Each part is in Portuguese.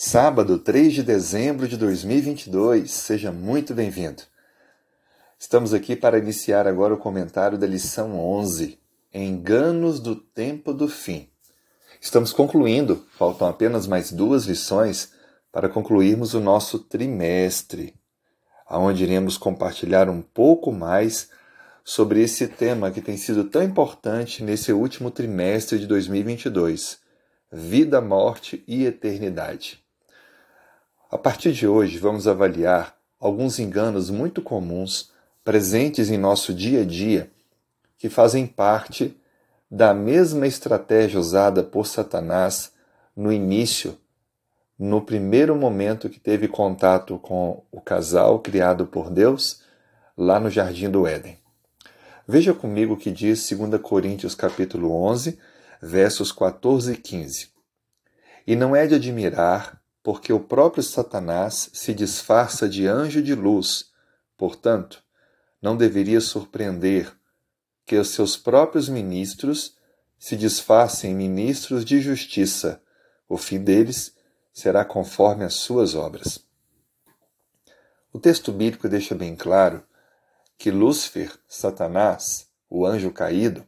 Sábado, 3 de dezembro de 2022. Seja muito bem-vindo. Estamos aqui para iniciar agora o comentário da lição 11, Enganos do Tempo do Fim. Estamos concluindo, faltam apenas mais duas lições para concluirmos o nosso trimestre, aonde iremos compartilhar um pouco mais sobre esse tema que tem sido tão importante nesse último trimestre de 2022: vida, morte e eternidade. A partir de hoje, vamos avaliar alguns enganos muito comuns presentes em nosso dia a dia que fazem parte da mesma estratégia usada por Satanás no início, no primeiro momento que teve contato com o casal criado por Deus lá no jardim do Éden. Veja comigo o que diz 2 Coríntios capítulo 11, versos 14 e 15. E não é de admirar porque o próprio Satanás se disfarça de anjo de luz. Portanto, não deveria surpreender que os seus próprios ministros se disfarcem ministros de justiça. O fim deles será conforme as suas obras. O texto bíblico deixa bem claro que Lúcifer, Satanás, o anjo caído,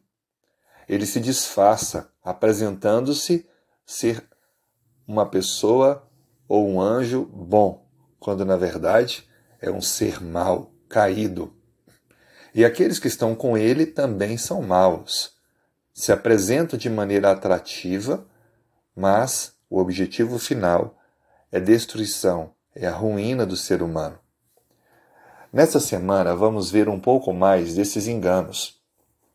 ele se disfarça apresentando-se ser uma pessoa ou um anjo bom, quando na verdade é um ser mau, caído. E aqueles que estão com ele também são maus. Se apresentam de maneira atrativa, mas o objetivo final é destruição, é a ruína do ser humano. Nessa semana vamos ver um pouco mais desses enganos,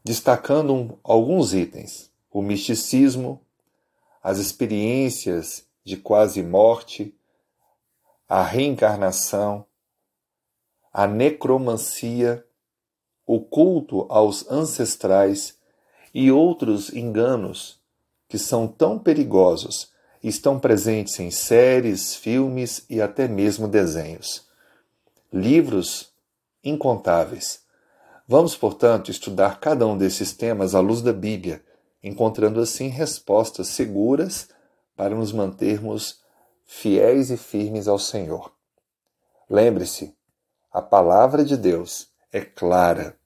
destacando alguns itens: o misticismo, as experiências de quase morte, a reencarnação, a necromancia, o culto aos ancestrais e outros enganos que são tão perigosos e estão presentes em séries, filmes e até mesmo desenhos. Livros incontáveis. Vamos, portanto, estudar cada um desses temas à luz da Bíblia, encontrando assim respostas seguras para nos mantermos fiéis e firmes ao Senhor. Lembre-se, a palavra de Deus é clara,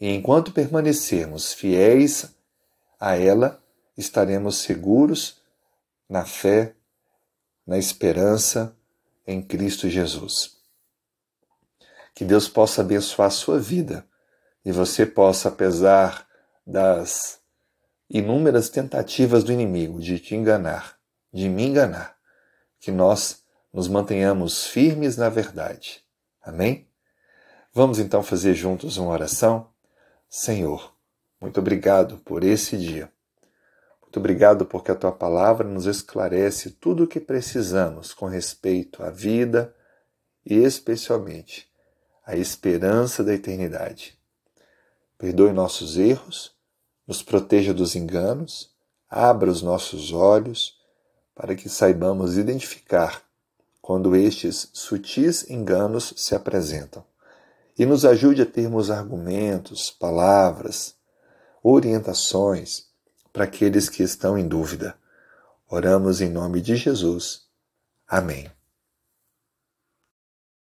e enquanto permanecermos fiéis a ela, estaremos seguros na fé, na esperança em Cristo Jesus. Que Deus possa abençoar a sua vida e você possa, apesar das inúmeras tentativas do inimigo de te enganar, de me enganar, que nós nos mantenhamos firmes na verdade. Amém? Vamos então fazer juntos uma oração? Senhor, muito obrigado por esse dia. Muito obrigado porque a tua palavra nos esclarece tudo o que precisamos com respeito à vida e especialmente à esperança da eternidade. Perdoe nossos erros, nos proteja dos enganos, abra os nossos olhos para que saibamos identificar quando estes sutis enganos se apresentam e nos ajude a termos argumentos, palavras, orientações para aqueles que estão em dúvida. Oramos em nome de Jesus. Amém.